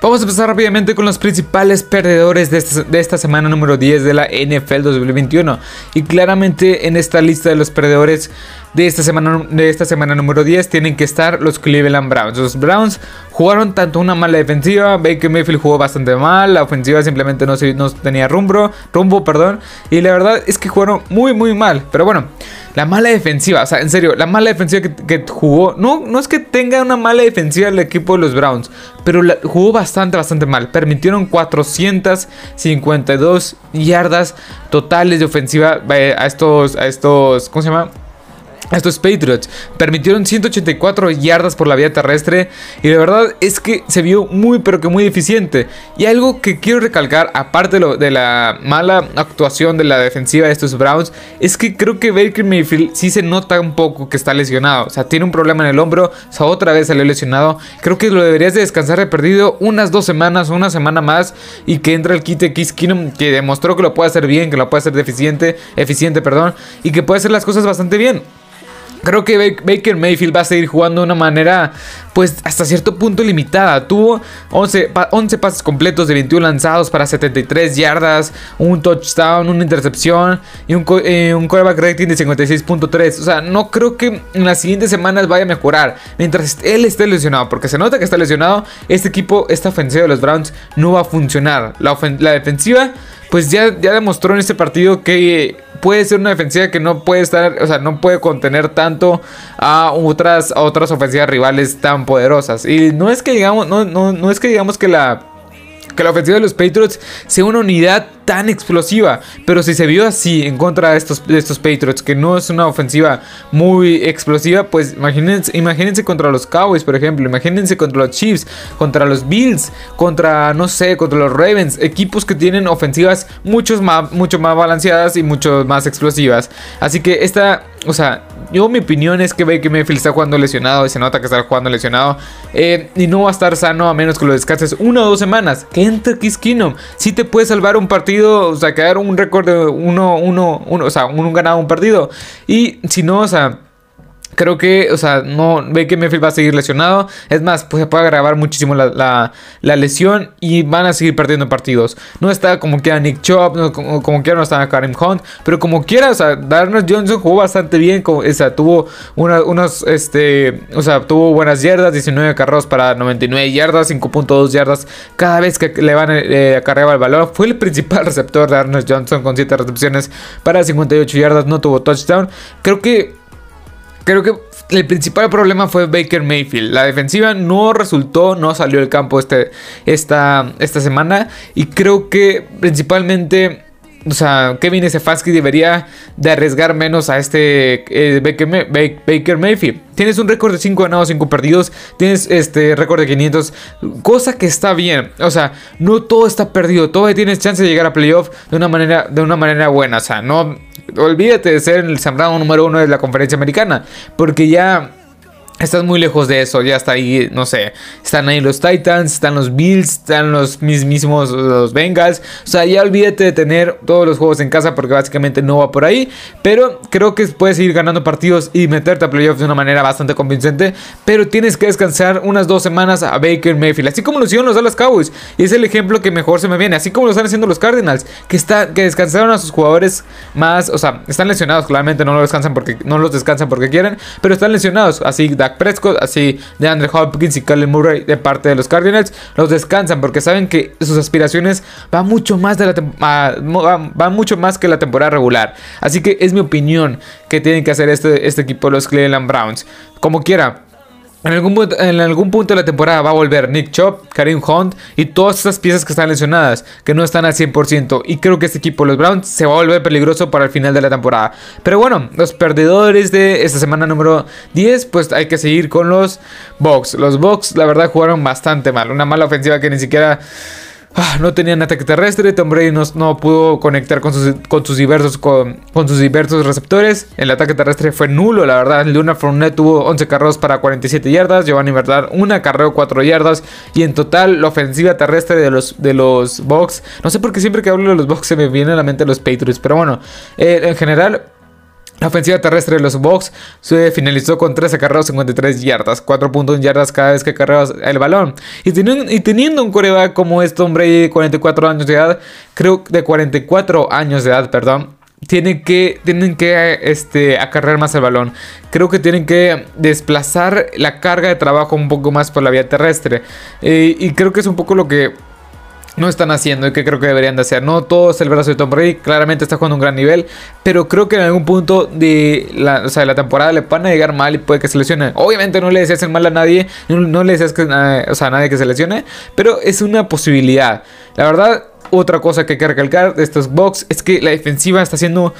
Vamos a empezar rápidamente con los principales perdedores de esta, de esta semana número 10 de la NFL 2021. Y claramente en esta lista de los perdedores de esta semana, de esta semana número 10 tienen que estar los Cleveland Browns. Los Browns jugaron tanto una mala defensiva, Baker Mayfield jugó bastante mal, la ofensiva simplemente no, no tenía rumbo, rumbo, perdón, y la verdad es que jugaron muy muy mal, pero bueno, la mala defensiva, o sea, en serio, la mala defensiva que, jugó, no, no es que tenga una mala defensiva el equipo de los Browns, pero jugó bastante, bastante mal. Permitieron 452 yardas totales de ofensiva eh, a estos, a estos, ¿cómo se llama? Estos Patriots permitieron 184 yardas por la vía terrestre y la verdad es que se vio muy pero que muy eficiente. Y algo que quiero recalcar, aparte de, la mala actuación de la defensiva de estos Browns, es que creo que Baker Mayfield sí se nota un poco que está lesionado. O sea, tiene un problema en el hombro, o sea, otra vez salió lesionado. Creo que lo deberías de descansar de perdido unas dos semanas una semana más y que entre el kit de Kiss Keenum que demostró que lo puede hacer bien, que lo puede hacer deficiente, eficiente, perdón, y que puede hacer las cosas bastante bien. Creo que Baker Mayfield va a seguir jugando de una manera, pues hasta cierto punto limitada. Tuvo 11, 11 pases completos de 21 lanzados para 73 yardas, un touchdown, una intercepción y un, eh, un quarterback rating de 56.3. O sea, no creo que en las siguientes semanas vaya a mejorar mientras él esté lesionado, porque se nota que está lesionado. Este equipo, esta ofensiva de los Browns no va a funcionar. La, la defensiva, pues ya, ya demostró en este partido que puede ser una defensiva que no puede estar, o sea, no puede contener tanto a otras, a otras ofensivas rivales tan poderosas. Y no es que digamos, no, no, no es que digamos que la que la ofensiva de los Patriots sea una unidad tan explosiva. Pero si se vio así en contra de estos, de estos Patriots, que no es una ofensiva muy explosiva, pues imagínense, imagínense contra los Cowboys, por ejemplo. Imagínense contra los Chiefs, contra los Bills, contra, no sé, contra los Ravens. Equipos que tienen ofensivas mucho más, mucho más balanceadas y mucho más explosivas. Así que esta, o sea, yo mi opinión es que Baker Mayfield está jugando lesionado y se nota que está jugando lesionado. Eh, y no va a estar sano a menos que lo descanses una o dos semanas. Entre Kiss Kingdom. Si te puede salvar un partido o sea, quedar un récord de uno, uno, uno, o sea, un ganado, un partido. Y si no, o sea, Creo que, o sea, no ve que Mayfield va a seguir lesionado. Es más, pues se puede agravar muchísimo la, lesión y van a seguir perdiendo partidos. No está como quiera Nick Chop, como, quiera no está Karim Hunt, pero como quiera, o sea, Darnell Johnson jugó bastante bien. o sea, tuvo unos, este, o sea, tuvo buenas yardas, 19 carros para 99 yardas, 5.2 yardas cada vez que le van eh, a cargar el balón. Fue el principal receptor de Darnell Johnson con 7 recepciones para 58 yardas, no tuvo touchdown. Creo que Creo que el principal problema fue Baker Mayfield. La defensiva no resultó, no salió del campo este, esta, esta semana. Y creo que principalmente o sea, Kevin Stefanski debería de arriesgar menos a este eh, Baker, Mayfield. Tienes un récord de 5 ganados, 5 perdidos. Tienes este récord de 500. Cosa que está bien. O sea, no todo está perdido. Todavía tienes chance de llegar a playoff de una manera, de una manera buena. O sea, no olvídate de ser el sembrado número uno de la conferencia americana. Porque ya Estás muy lejos de eso, ya está ahí, no sé, están ahí los Titans, están los Bills, están los mismísimos los Bengals, o sea, ya olvídate de tener todos los juegos en casa porque básicamente no va por ahí, pero creo que puedes seguir ganando partidos y meterte a playoffs de una manera bastante convincente, pero tienes que descansar unas dos semanas a Baker Mayfield, así como lo hicieron los Dallas Cowboys, y es el ejemplo que mejor se me viene, así como lo están haciendo los Cardinals, que, está, que descansaron a sus jugadores más, o sea, están lesionados, claramente no los descansan porque no los descansan porque quieren, pero están lesionados, así da Prescott, así de Andre Hopkins y Kyle Murray de parte de los Cardinals, los descansan porque saben que sus aspiraciones van mucho más de la mucho más que la temporada regular. Así que es mi opinión que tienen que hacer este, este equipo los Cleveland Browns. Como quiera, en algún, en algún, punto de la temporada va a volver Nick Chop, Karim Hunt y todas esas piezas que están lesionadas, que no están al 100%. Y creo que este equipo, los Browns, se va a volver peligroso para el final de la temporada. Pero bueno, los perdedores de esta semana número 10, pues hay que seguir con los Bucks. Los Bucks, la verdad, jugaron bastante mal. Una mala ofensiva que ni siquiera Ah, no tenían ataque terrestre. Tom Brady no, pudo conectar con sus, diversos, con, sus diversos receptores. El ataque terrestre fue nulo, la verdad. Luna Fournette tuvo 11 carros para 47 yardas. Giovanni Verdad, una carreo 4 yardas. Y en total, la ofensiva terrestre de los, de los Bucks. No sé por qué siempre que hablo de los Bucks se me viene a la mente los Patriots. Pero bueno, eh, en general La ofensiva terrestre de los Bucks se finalizó con 13 acarreos, 53 yardas, 4.1 yardas cada vez que acarreabas el balón. Y teniendo, un coreback como este hombre de 44 años de edad, creo de 44 años de edad, perdón, tienen que, tienen que este, acarrear más el balón. Creo que tienen que desplazar la carga de trabajo un poco más por la vía terrestre. Eh, y creo que es un poco lo que no están haciendo y que creo que deberían de hacer. No todo es el brazo de Tom Brady, claramente está jugando un gran nivel, pero creo que en algún punto de la, o sea, de la temporada le van a llegar mal y puede que se lesione. Obviamente no le deseas mal a nadie, no, le deseas o sea, a nadie que se lesione, pero es una posibilidad. La verdad, otra cosa que hay que recalcar de estos box es que la defensiva está siendo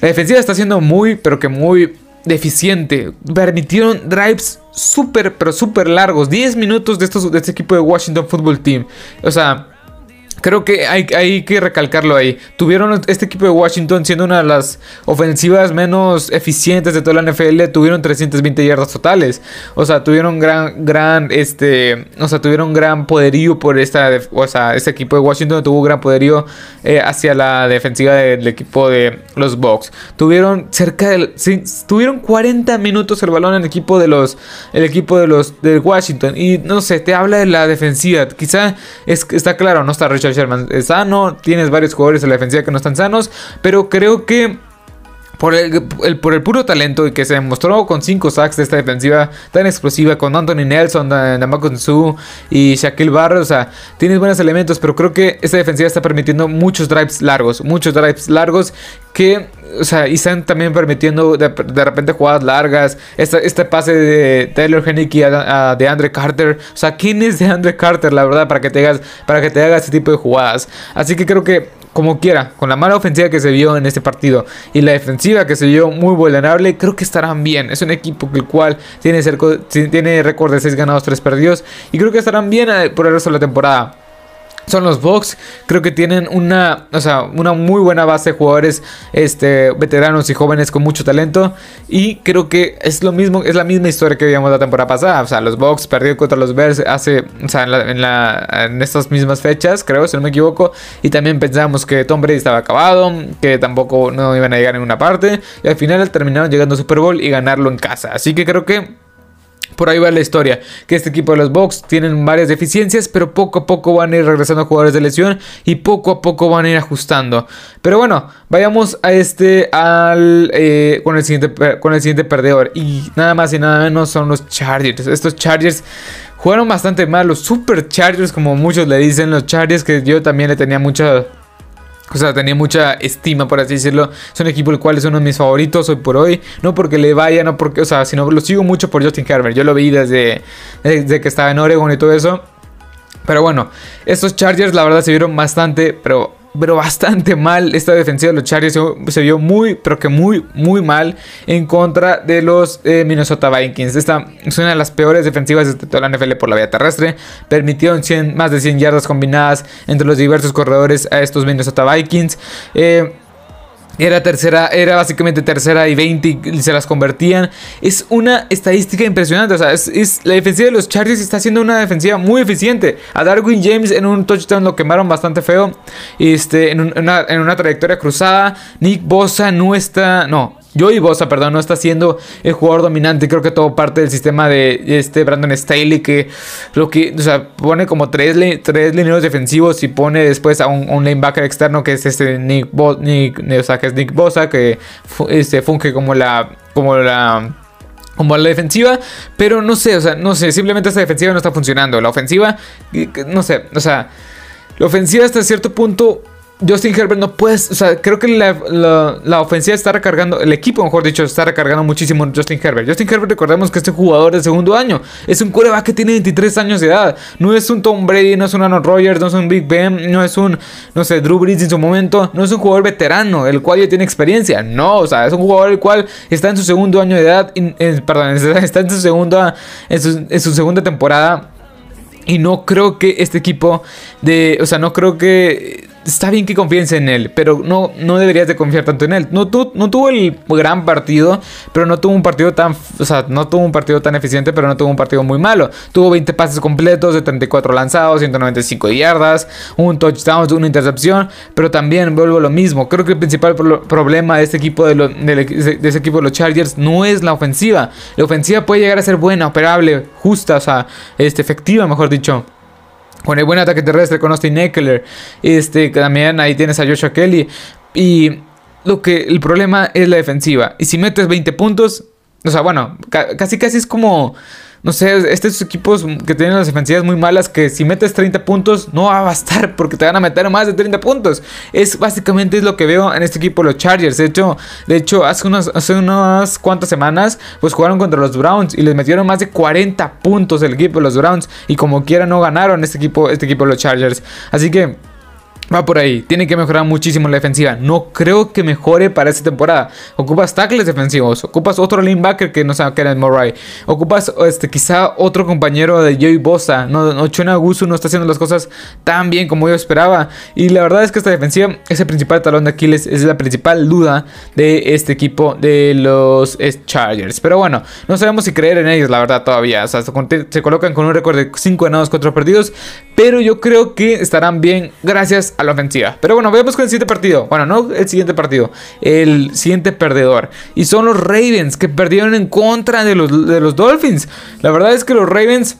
la defensiva está siendo muy, pero que muy deficiente. Permitieron drives súper, pero súper largos. 10 minutos de, estos, de este equipo de Washington Football Team. O sea, Creo que hay, hay, que recalcarlo ahí. Tuvieron este equipo de Washington siendo una de las ofensivas menos eficientes de toda la NFL. Tuvieron 320 yardas totales. O sea, tuvieron gran, gran, este, o sea, tuvieron gran poderío por esta, o sea, este equipo de Washington tuvo gran poderío eh, hacia la defensiva del equipo de los Bucks. Tuvieron cerca de, tuvieron 40 minutos el balón en el equipo de los, el equipo de los de Washington. Y no sé, te habla de la defensiva. Quizá es, está claro, no está Richard Sherman es sano, tienes varios jugadores en la defensiva que no están sanos, pero creo que por el, por el puro talento y que se demostró con 5 sacks de esta defensiva tan explosiva, con Anthony Nelson, Namako Su y Shaquille Barr, o sea, tienes buenos elementos, pero creo que esta defensiva está permitiendo muchos drives largos, muchos drives largos que, o sea, y están también permitiendo de, repente jugadas largas, este, este pase de Taylor Henneke a, de Andre Carter, o sea, ¿quién es de Andre Carter, la verdad, para que te hagas, para que te haga este tipo de jugadas? Así que creo que como quiera, con la mala ofensiva que se vio en este partido y la defensiva que se vio muy vulnerable, creo que estarán bien. Es un equipo el cual tiene, tiene récord de 6 ganados, 3 perdidos y creo que estarán bien eh, por el resto de la temporada son los Bucks. Creo que tienen una, o sea, una muy buena base de jugadores este, veteranos y jóvenes con mucho talento. Y creo que es lo mismo, es la misma historia que vimos la temporada pasada. O sea, los Bucks perdieron contra los Bears hace, o sea, en, en, estas mismas fechas, creo, si no me equivoco. Y también pensamos que Tom Brady estaba acabado, que tampoco no iban a llegar en una parte. Y al final terminaron llegando a Super Bowl y ganarlo en casa. Así que creo que por ahí va la historia, que este equipo de los Bucks tienen varias deficiencias, pero poco a poco van a ir regresando jugadores de lesión y poco a poco van a ir ajustando. Pero bueno, vayamos a este al eh, con el siguiente con el siguiente perdedor y nada más y nada menos son los Chargers. Estos Chargers jugaron bastante mal, los Super Chargers como muchos le dicen, los Chargers que yo también le tenía mucha o sea, tenía mucha estima, por así decirlo. Es un equipo el cual es uno de mis favoritos hoy por hoy. No porque le vaya, no porque, o sea, sino lo sigo mucho por Justin Herbert. Yo lo vi desde, desde que estaba en Oregon y todo eso. Pero bueno, estos Chargers la verdad se vieron bastante, pero pero bastante mal. Esta defensiva de los Chargers se, vio muy, pero que muy, muy mal en contra de los eh, Minnesota Vikings. Esta es una de las peores defensivas de toda la NFL por la vía terrestre. Permitieron más de 100 yardas combinadas entre los diversos corredores a estos Minnesota Vikings. Eh, era tercera, era básicamente tercera y 20 y se las convertían. Es una estadística impresionante. O sea, es, la defensiva de los Chargers está siendo una defensiva muy eficiente. A Darwin James en un touchdown lo quemaron bastante feo. Este, en, una, en una trayectoria cruzada. Nick Bosa no está. No, Joey Bosa, perdón, no está siendo el jugador dominante. Creo que todo parte del sistema de este Brandon Staley, que lo que, o sea, pone como tres, tres lineros defensivos y pone después a un, linebacker externo que es este Nick Bosa, que este, funge como la, como la como la defensiva, pero no sé, o sea, no sé, simplemente esta defensiva no está funcionando. La ofensiva, no sé, o sea, la ofensiva hasta cierto punto Justin Herbert no puedes, o sea, creo que la, ofensiva está recargando, el equipo, mejor dicho, está recargando muchísimo Justin Herbert. Justin Herbert, recordemos que este jugador de segundo año es un coreback que tiene 23 años de edad. No es un Tom Brady, no es un Aaron Rodgers, no es un Big Ben, no es un, no sé, Drew Brees en su momento. No es un jugador veterano, el cual ya tiene experiencia. No, o sea, es un jugador el cual está en su segundo año de edad, perdón, está en su, segunda, en su segunda temporada. Y no creo que este equipo de, o sea, no creo que está bien que confíes en él, pero no, no deberías de confiar tanto en él. No, no tuvo el gran partido, pero no tuvo un partido tan, o sea, no tuvo un partido tan eficiente, pero no tuvo un partido muy malo. Tuvo 20 pases completos de 34 lanzados, 195 yardas, un touchdown, una intercepción, pero también vuelvo lo mismo. Creo que el principal problema de este equipo de, ese equipo de los Chargers no es la ofensiva. La ofensiva puede llegar a ser buena, operable, justa, o sea, este, efectiva, mejor dicho. Con el buen ataque terrestre con Austin Eckler. Este, también ahí tienes a Joshua Kelly. Y lo que el problema es la defensiva. Y si metes 20 puntos, o sea, bueno, casi casi es como no sé, estos equipos que tienen las defensivas muy malas, que si metes 30 puntos no va a bastar porque te van a meter más de 30 puntos. Es básicamente es lo que veo en este equipo los Chargers. De hecho, de hecho hace, unas, hace unas cuantas semanas pues jugaron contra los Browns y les metieron más de 40 puntos el equipo los Browns y como quiera no ganaron este equipo, este equipo los Chargers. Así que Va por ahí, tiene que mejorar muchísimo la defensiva. No creo que mejore para esta temporada. Ocupas tackles defensivos, ocupas otro linebacker que no sea Kenneth Murray, ocupas este, quizá otro compañero de Joey Bosa. No, no Gusu no está haciendo las cosas tan bien como yo esperaba. Y la verdad es que esta defensiva es el principal talón de Aquiles, es la principal duda de este equipo de los Chargers. Pero bueno, no sabemos si creer en ellos, la verdad, todavía. O sea, se, colocan con un récord de 5 ganados, 4 perdidos. Pero yo creo que estarán bien gracias a la ofensiva. Pero bueno, veamos con el siguiente partido. Bueno, no el siguiente partido, el siguiente perdedor. Y son los Ravens que perdieron en contra de los, de los Dolphins. La verdad es que los Ravens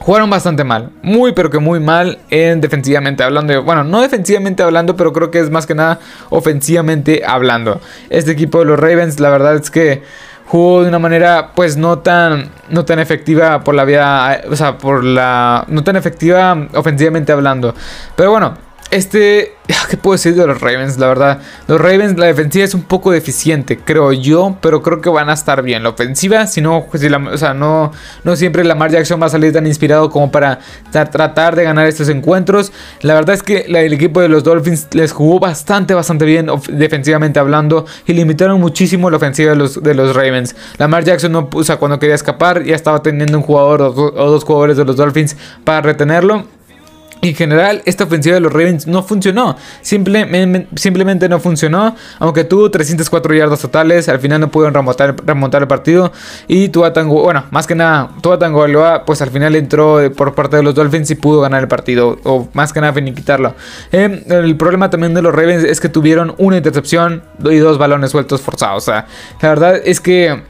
jugaron bastante mal. Muy, pero que muy mal en defensivamente hablando. Bueno, no defensivamente hablando, pero creo que es más que nada ofensivamente hablando. Este equipo de los Ravens, la verdad es que jugó de una manera pues no tan no tan efectiva por la vía o sea por la no tan efectiva ofensivamente hablando pero bueno este, ¿qué puedo decir de los Ravens? La verdad, los Ravens, la defensiva es un poco deficiente, creo yo, pero creo que van a estar bien. La ofensiva, si no, pues, o sea, no, no siempre Lamar Jackson va a salir tan inspirado como para tratar de ganar estos encuentros. La verdad es que el equipo de los Dolphins les jugó bastante, bastante bien defensivamente hablando y limitaron muchísimo la ofensiva de los, de los Ravens. Lamar Jackson, no, o sea, cuando quería escapar, ya estaba teniendo un jugador o dos jugadores de los Dolphins para retenerlo. En general, esta ofensiva de los Ravens no funcionó. simplemente no funcionó. Aunque tuvo 304 yardas totales, al final no pudieron remontar, el partido. Y Tua Tango, bueno, más que nada, Tua Tango pues al final entró por parte de los Dolphins y pudo ganar el partido. O más que nada finiquitarlo. Eh, el problema también de los Ravens es que tuvieron una intercepción y dos balones sueltos forzados. O sea, la verdad es que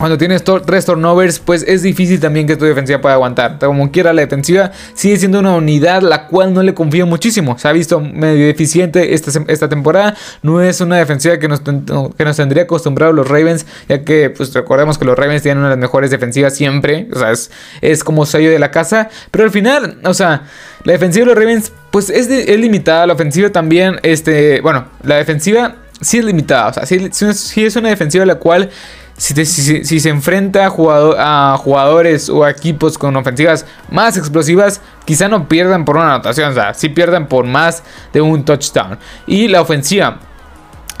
cuando tienes tres turnovers, pues es difícil también que tu defensiva pueda aguantar. Como quiera, la defensiva sigue siendo una unidad la cual no le confío muchísimo. Se ha visto medio deficiente esta, esta temporada. No es una defensiva que nos, que nos tendría acostumbrado los Ravens, ya que pues recordemos que los Ravens tienen una de las mejores defensivas siempre. O sea, es, es como sello de la casa. Pero al final, o sea, la defensiva de los Ravens, pues es, es limitada. La ofensiva también, este, bueno, la defensiva sí es limitada. O sea, sí, sí es una defensiva la cual si, se enfrenta a, jugadores o equipos con ofensivas más explosivas, quizá no pierdan por una anotación, o sea, sí pierdan por más de un touchdown. Y la ofensiva,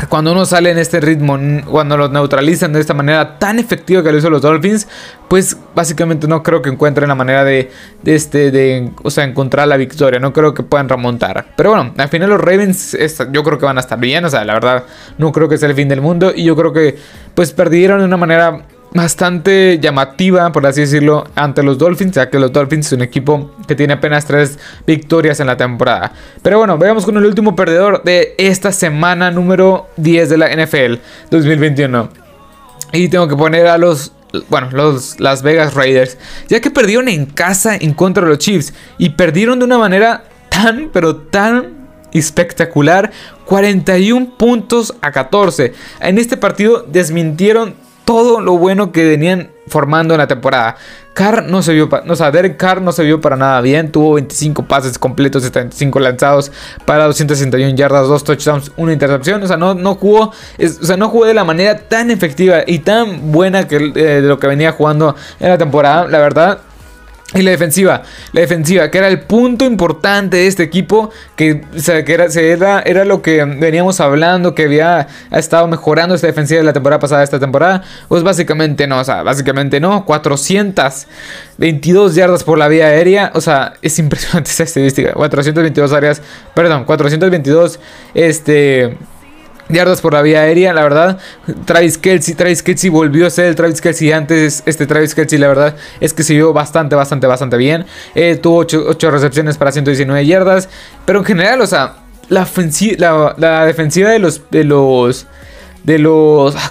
cuando uno sale en este ritmo, cuando los neutralizan de esta manera tan efectiva que lo hizo los Dolphins, pues básicamente no creo que encuentren la manera de, este, de, o sea, encontrar la victoria. No creo que puedan remontar. Pero bueno, al final los Ravens, yo creo que van a estar bien. O sea, la verdad, no creo que sea el fin del mundo. Y yo creo que, pues, perdieron de una manera bastante llamativa, por así decirlo, ante los Dolphins, ya que los Dolphins es un equipo que tiene apenas tres victorias en la temporada. Pero bueno, veamos con el último perdedor de esta semana número 10 de la NFL 2021. Y tengo que poner a los bueno, los Las Vegas Raiders, ya que perdieron en casa en contra de los Chiefs y perdieron de una manera tan, pero tan espectacular, 41 puntos a 14. En este partido desmintieron todo lo bueno que venían formando en la temporada. Carr no se vio, o sea, Derek Carr no se vio para nada bien. Tuvo 25 pases completos, 75 lanzados para 261 yardas, 2 touchdowns, una intercepción. O sea, no, no jugó, o sea, no jugó de la manera tan efectiva y tan buena que eh, de lo que venía jugando en la temporada. La verdad, Y la defensiva, la defensiva, que era el punto importante de este equipo, que, que era, era, lo que veníamos hablando, que había estado mejorando esta defensiva de la temporada pasada, esta temporada, pues básicamente no, o sea, básicamente no, 422 yardas por la vía aérea, o sea, es impresionante esa estadística, 422 áreas, perdón, 422, este yardas por la vía aérea, la verdad. Travis Kelsey, Travis Kelsey volvió a ser el Travis Kelsey antes. Este Travis Kelsey, la verdad, es que se vio bastante, bastante, bastante bien. Eh, tuvo 8, recepciones para 119 yardas. Pero en general, o sea, la, defensiva de los. De los de los ah,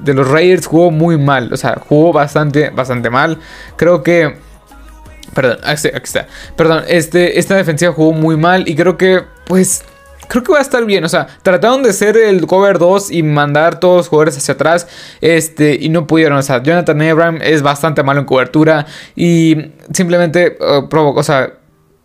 de los Raiders jugó muy mal, o sea, jugó bastante bastante mal. Creo que perdón, aquí está. Perdón, este esta defensiva jugó muy mal y creo que pues creo que va a estar bien. O sea, trataron de ser el cover 2 y mandar todos los jugadores hacia atrás. Este, y no pudieron. O sea, Jonathan Abram es bastante malo en cobertura. Y simplemente uh, provocó. O sea,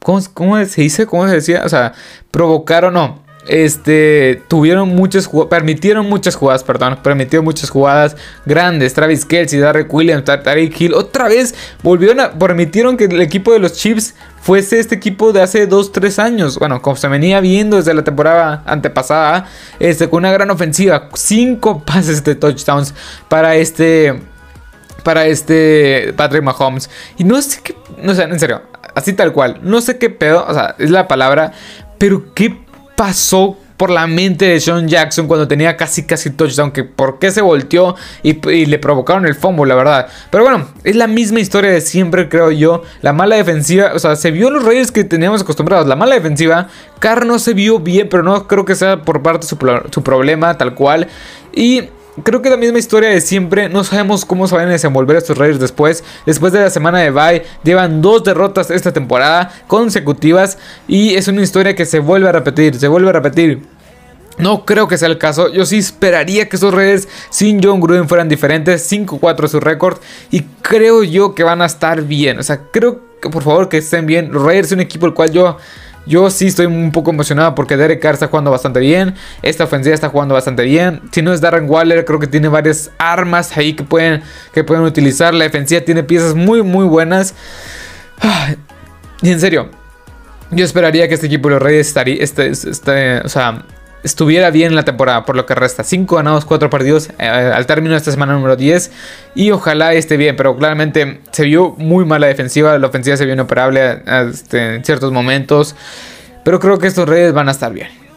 ¿cómo, ¿cómo, se dice? ¿Cómo se decía? O sea, provocaron. No este, tuvieron muchas permitieron muchas jugadas, perdón, permitieron muchas jugadas grandes. Travis Kelsey, Derek Williams, Tariq Hill, otra vez volvieron a, permitieron que el equipo de los Chiefs fuese este equipo de hace 2-3 años. Bueno, como se venía viendo desde la temporada antepasada, este, con una gran ofensiva, 5 pases de touchdowns para este, para este Patrick Mahomes. Y no sé qué, no sé, en serio, así tal cual, no sé qué pedo, o sea, es la palabra, pero qué pasó por la mente de Sean Jackson cuando tenía casi casi touchdown, que por qué se volteó y, le provocaron el fumble, la verdad. Pero bueno, es la misma historia de siempre, creo yo. La mala defensiva, o sea, se vio los Reyes que teníamos acostumbrados. La mala defensiva, Carr no se vio bien, pero no creo que sea por parte su problema, tal cual. Y creo que la misma historia de siempre. No sabemos cómo se van a desenvolver estos Raiders después. Después de la semana de bye, llevan dos derrotas esta temporada consecutivas. Y es una historia que se vuelve a repetir, se vuelve a repetir. No creo que sea el caso. Yo sí esperaría que esos Raiders sin John Gruden fueran diferentes. 5-4 su récord. Y creo yo que van a estar bien. O sea, creo que por favor que estén bien. Los Raiders es un equipo el cual yo yo sí estoy un poco emocionado porque Derek Carr está jugando bastante bien. Esta ofensiva está jugando bastante bien. Si no es Darren Waller, creo que tiene varias armas ahí que pueden, que pueden utilizar. La defensiva tiene piezas muy, muy buenas. Y en serio, yo esperaría que este equipo de los Reyes estaría, este, este, o sea, estuviera bien en la temporada, por lo que resta 5 ganados, 4 perdidos eh, al término de esta semana número 10. Y ojalá esté bien, pero claramente se vio muy mala defensiva, la ofensiva se vio inoperable este, en ciertos momentos. Pero creo que estos Reyes van a estar bien.